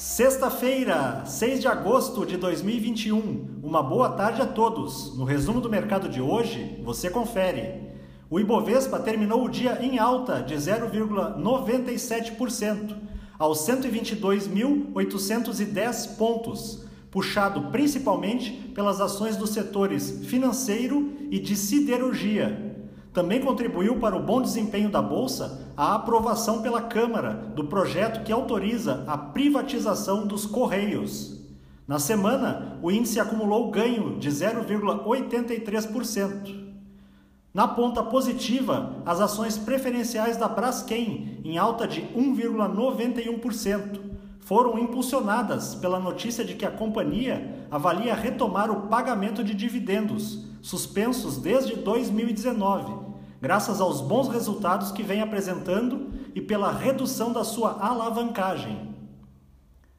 Sexta-feira, 6 de agosto de 2021. Uma boa tarde a todos. No resumo do mercado de hoje, você confere. O Ibovespa terminou o dia em alta de 0,97%, aos 122.810 pontos, puxado principalmente pelas ações dos setores financeiro e de siderurgia, também contribuiu para o bom desempenho da Bolsa a aprovação pela Câmara do projeto que autoriza a privatização dos Correios. Na semana, o índice acumulou ganho de 0,83%. Na ponta positiva, as ações preferenciais da Braskem, em alta de 1,91%, foram impulsionadas pela notícia de que a companhia avalia retomar o pagamento de dividendos suspensos desde 2019, graças aos bons resultados que vem apresentando e pela redução da sua alavancagem.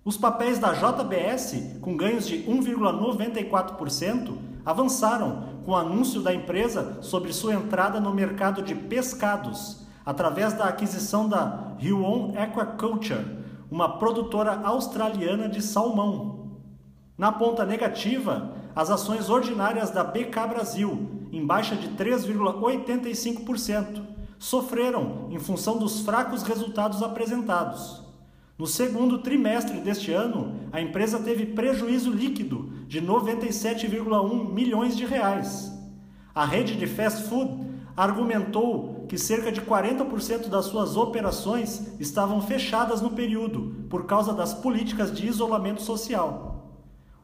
Os papéis da JBS, com ganhos de 1,94%, avançaram com o anúncio da empresa sobre sua entrada no mercado de pescados, através da aquisição da Huon Aquaculture, uma produtora australiana de salmão. Na ponta negativa, as ações ordinárias da BK Brasil, em baixa de 3,85%, sofreram em função dos fracos resultados apresentados. No segundo trimestre deste ano, a empresa teve prejuízo líquido de 97,1 milhões de reais. A rede de fast food argumentou que cerca de 40% das suas operações estavam fechadas no período por causa das políticas de isolamento social.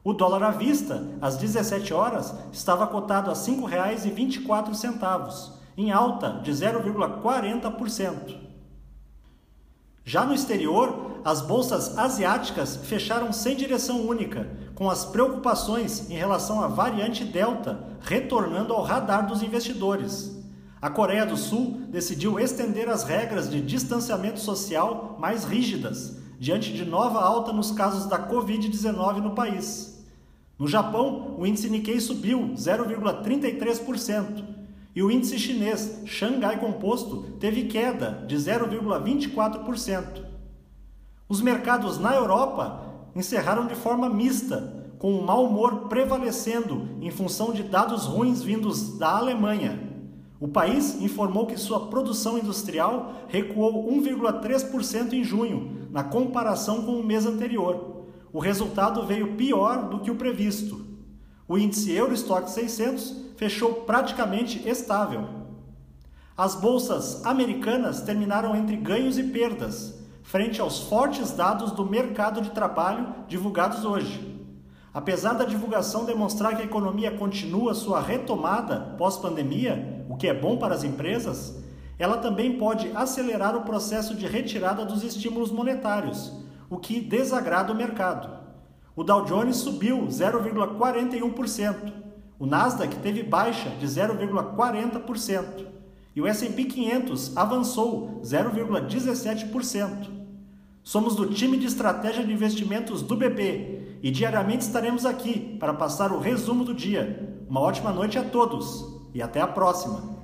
O dólar à vista, às 17 horas, estava cotado a R$ 5,24, em alta de 0,40%. Já no exterior, as bolsas asiáticas fecharam sem direção única, com as preocupações em relação à variante Delta retornando ao radar dos investidores. A Coreia do Sul decidiu estender as regras de distanciamento social mais rígidas, diante de nova alta nos casos da Covid-19 no país. No Japão, o índice Nikkei subiu 0,33% e o índice chinês Xangai Composto teve queda de 0,24%. Os mercados na Europa encerraram de forma mista, com o mau humor prevalecendo em função de dados ruins vindos da Alemanha. O país informou que sua produção industrial recuou 1,3% em junho, na comparação com o mês anterior o resultado veio pior do que o previsto. O índice Eurostock 600 fechou praticamente estável. As bolsas americanas terminaram entre ganhos e perdas, frente aos fortes dados do mercado de trabalho divulgados hoje. Apesar da divulgação demonstrar que a economia continua sua retomada pós-pandemia, o que é bom para as empresas, ela também pode acelerar o processo de retirada dos estímulos monetários, o que desagrada o mercado. O Dow Jones subiu 0,41%, o Nasdaq teve baixa de 0,40% e o S&P 500 avançou 0,17%. Somos do time de estratégia de investimentos do BP e diariamente estaremos aqui para passar o resumo do dia. Uma ótima noite a todos e até a próxima!